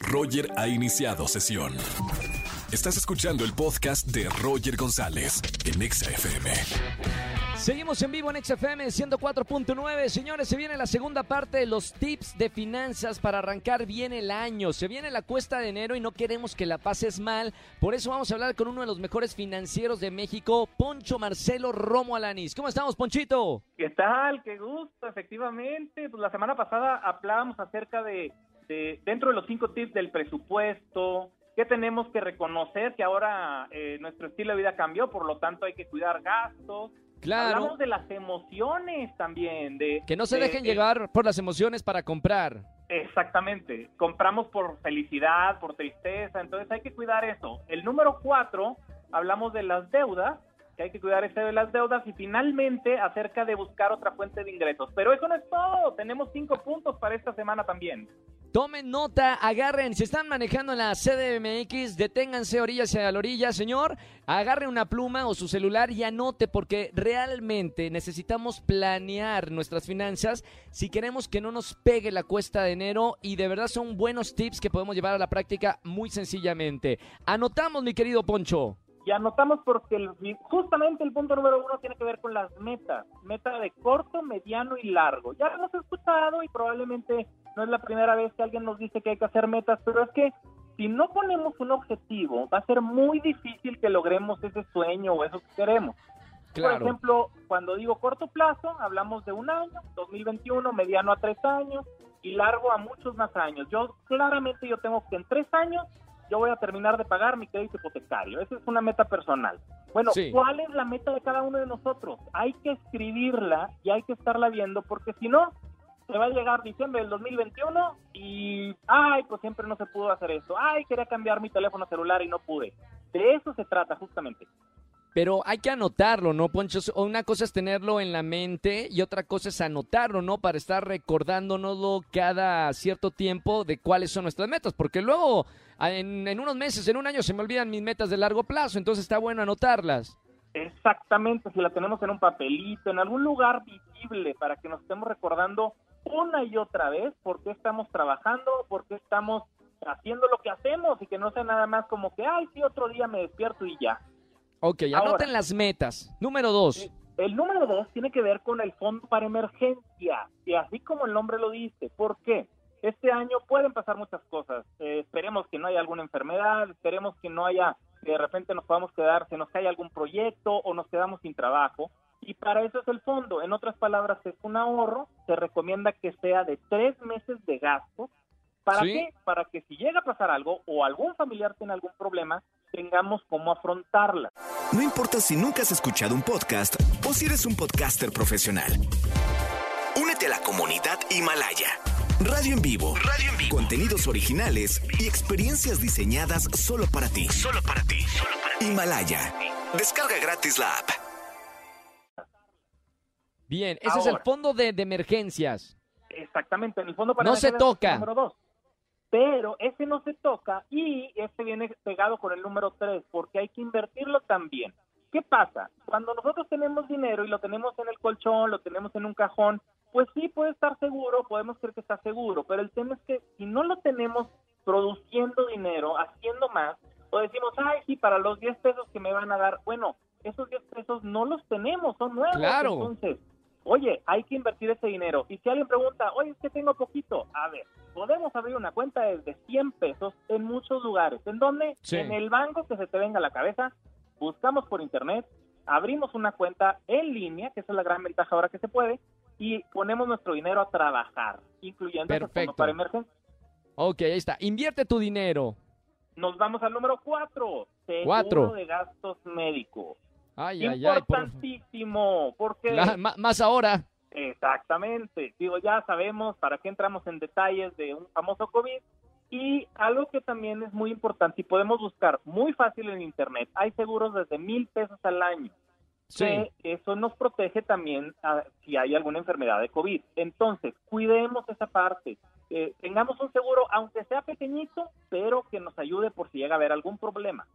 Roger ha iniciado sesión. Estás escuchando el podcast de Roger González en Exa FM. Seguimos en vivo en XFM 104.9. Señores, se viene la segunda parte de los tips de finanzas para arrancar bien el año. Se viene la cuesta de enero y no queremos que la pases mal. Por eso vamos a hablar con uno de los mejores financieros de México, Poncho Marcelo Romo Alanis. ¿Cómo estamos, Ponchito? ¿Qué tal? Qué gusto, efectivamente. Pues la semana pasada hablábamos acerca de, de dentro de los cinco tips del presupuesto, que tenemos que reconocer que ahora eh, nuestro estilo de vida cambió, por lo tanto hay que cuidar gastos. Claro. Hablamos de las emociones también, de Que no se de- dejen de- llevar por las emociones para comprar. Exactamente. Compramos por felicidad, por tristeza, entonces hay que cuidar eso. El número cuatro, hablamos de las deudas, que hay que cuidar ese de las deudas y finalmente acerca de buscar otra fuente de ingresos. Pero eso no es todo, tenemos cinco puntos para esta semana también. Tomen nota, agarren, si están manejando la CDMX, deténganse orillas a la orilla, señor, agarre una pluma o su celular y anote porque realmente necesitamos planear nuestras finanzas si queremos que no nos pegue la cuesta de enero y de verdad son buenos tips que podemos llevar a la práctica muy sencillamente. Anotamos, mi querido Poncho. Y anotamos porque justamente el punto número uno tiene que ver con las metas, meta de corto, mediano y largo. Ya hemos escuchado y probablemente no es la primera vez que alguien nos dice que hay que hacer metas, pero es que si no ponemos un objetivo, va a ser muy difícil que logremos ese sueño o eso que queremos. Por ejemplo, cuando digo corto plazo, hablamos de un año, 2021, mediano a tres años y largo a muchos más años. Yo claramente yo tengo que en tres años yo voy a terminar de pagar mi crédito hipotecario. Esa es una meta personal. Bueno, Sí. ¿cuál es la meta de cada uno de nosotros? Hay que escribirla y hay que estarla viendo porque si no, se va a llegar diciembre del 2021 y, ay, pues siempre no se pudo hacer esto. Ay, quería cambiar mi teléfono celular y no pude. De eso se trata justamente. Pero hay que anotarlo, ¿no, Poncho? Una cosa es tenerlo en la mente y otra cosa es anotarlo, ¿no? Para estar recordándonoslo cada cierto tiempo de cuáles son nuestras metas. Porque luego, en, en unos meses, en un año, se me olvidan mis metas de largo plazo. Entonces está bueno anotarlas. Exactamente, si la tenemos en un papelito, en algún lugar visible para que nos estemos recordando una y otra vez por qué estamos trabajando, por qué estamos haciendo lo que hacemos y que no sea nada más como que, ay, sí, otro día me despierto y ya. Ok, Ahora. anoten las metas. Número dos. El número dos tiene que ver con el fondo para emergencia, y así como el nombre lo dice. ¿Por qué? Este año pueden pasar muchas cosas. Eh, esperemos que no haya alguna enfermedad, esperemos que no haya, que de repente nos podamos quedar, se nos cae algún proyecto o nos quedamos sin trabajo. Y para eso es el fondo. En otras palabras, es un ahorro. Se recomienda que sea de tres meses de gasto. ¿Para Sí. qué? Para que si llega a pasar algo o algún familiar tiene algún problema, tengamos cómo afrontarla. No importa si nunca has escuchado un podcast o si eres un podcaster profesional. Únete a la comunidad Himalaya. Radio en vivo. Radio en vivo. Contenidos originales y experiencias diseñadas solo para ti. Solo para ti. Himalaya. Descarga gratis la app. Bien, ese es el fondo de, de emergencias. Exactamente, en el fondo para No se toca. número dos. Pero ese no se toca y este viene pegado con el número tres porque hay que invertirlo también. ¿Qué pasa? Cuando nosotros tenemos dinero y lo tenemos en el colchón, lo tenemos en un cajón, pues sí puede estar seguro, podemos creer que está seguro, pero el tema es que si no lo tenemos produciendo dinero, haciendo más, o decimos, ay, sí, para los 10 pesos que me van a dar, bueno, esos 10 pesos no los tenemos, son nuevos. Claro. Entonces, oye, hay que invertir ese dinero. Y si alguien pregunta, oye, es que tengo poquito, a ver, podemos abrir una cuenta desde 100 pesos en muchos lugares. ¿En dónde? Sí. En el banco que se te venga a la cabeza, buscamos por internet, abrimos una cuenta en línea, que esa es la gran ventaja ahora que se puede, y ponemos nuestro dinero a trabajar, incluyendo ese Perfecto. para emergencia. Ok, ahí está. Invierte tu dinero. Nos vamos al número 4, seguro Cuatro. de gastos médicos. Ay, ay, ay. por- Importantísimo, porque... La- más ahora. Exactamente. Digo, ya sabemos para qué entramos en detalles de un famoso COVID. Y algo que también es muy importante y podemos buscar muy fácil en Internet, hay seguros desde mil pesos al año. Sí. que eso nos protege también a- si hay alguna enfermedad de COVID. Entonces, cuidemos esa parte. Eh, tengamos un seguro, aunque sea pequeñito, pero que nos ayude por si llega a haber algún problema.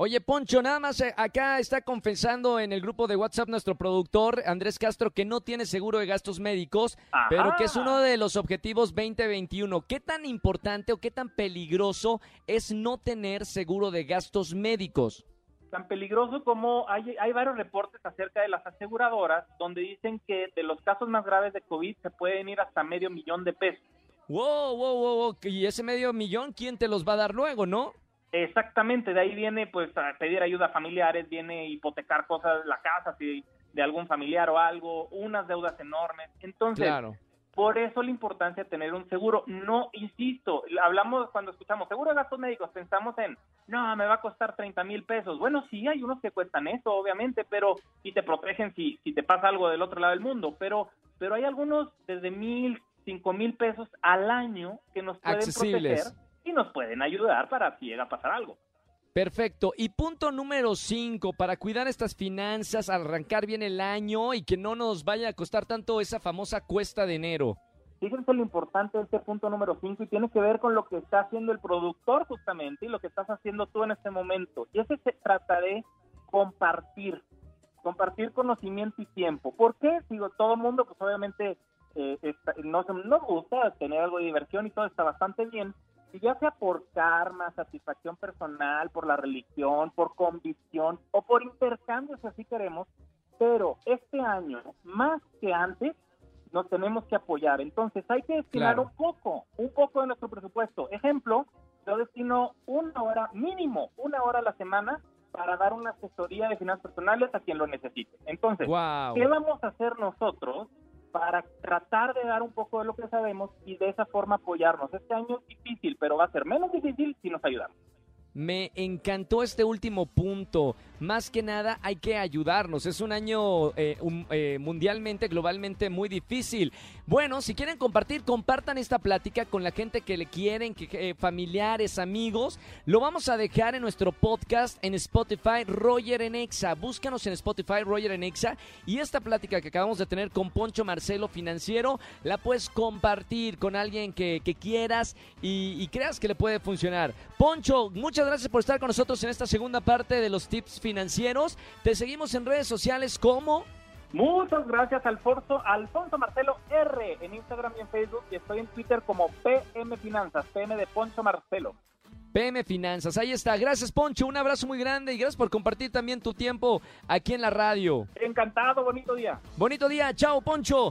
Oye, Poncho, nada más eh, acá está confesando en el grupo de WhatsApp nuestro productor Andrés Castro que no tiene seguro de gastos médicos, Ajá. pero que es uno de los objetivos 2021. ¿Qué tan importante o qué tan peligroso es no tener seguro de gastos médicos? Tan peligroso como hay, hay varios reportes acerca de las aseguradoras donde dicen que de los casos más graves de COVID se pueden ir hasta medio millón de pesos. Wow, wow, wow, wow. Y ese medio millón, ¿quién te los va a dar luego, no? Exactamente, de ahí viene pues a pedir ayuda a familiares, viene hipotecar cosas, la casa si de algún familiar o algo, unas deudas enormes. Entonces, Claro. por eso la importancia de tener un seguro. No, insisto, hablamos cuando escuchamos seguro de gastos médicos, pensamos en, no, me va a costar 30 mil pesos. Bueno, sí, hay unos que cuestan eso, obviamente, pero y te protegen si, si te pasa algo del otro lado del mundo, pero, pero hay algunos desde mil, cinco mil pesos al año que nos pueden Accesibles. proteger y nos pueden ayudar para si llega a pasar algo. Perfecto. Y punto número 5, para cuidar estas finanzas, arrancar bien el año y que no nos vaya a costar tanto esa famosa cuesta de enero. Fíjense lo importante de este punto número 5 y tiene que ver con lo que está haciendo el productor justamente y lo que estás haciendo tú en este momento. Y ese se trata de compartir, compartir conocimiento y tiempo. ¿Por qué? Digo, todo el mundo pues obviamente eh, está- no, no gusta tener algo de diversión y todo está bastante bien. Y ya sea por karma, satisfacción personal, por la religión, por convicción o por intercambio, si así queremos, pero este año, más que antes, nos tenemos que apoyar. Entonces hay que destinar Claro. un poco, un poco de nuestro presupuesto. Ejemplo, yo destino una hora mínimo, una hora a la semana para dar una asesoría de finanzas personales a quien lo necesite. Entonces, Wow. ¿qué vamos a hacer nosotros para tratar de dar un poco de lo que sabemos y de esa forma apoyarnos? Este año es difícil, pero va a ser menos difícil si nos ayudamos. Me encantó este último punto. Más que nada hay que ayudarnos. Es un año eh, eh, mundialmente, globalmente muy difícil. Bueno, si quieren compartir, compartan esta plática con la gente que le quieren, que, que, eh, familiares, amigos. Lo vamos a dejar en nuestro podcast en Spotify, Roger en Exa. Búscanos en Spotify, Roger en Exa. Y esta plática que acabamos de tener con Poncho Marcelo Financiero, la puedes compartir con alguien que, que quieras y, y creas que le puede funcionar. Poncho, muchas gracias por estar con nosotros en esta segunda parte de los tips financieros. Te seguimos en redes sociales como... Muchas gracias, Alfonso, Alfonso Marcelo R en Instagram y en Facebook y estoy en Twitter como PM Finanzas, PM de Poncho Marcelo. PM Finanzas. Ahí está. Gracias, Poncho. Un abrazo muy grande y gracias por compartir también tu tiempo aquí en la radio. Encantado, bonito día. Bonito día. Chao, Poncho.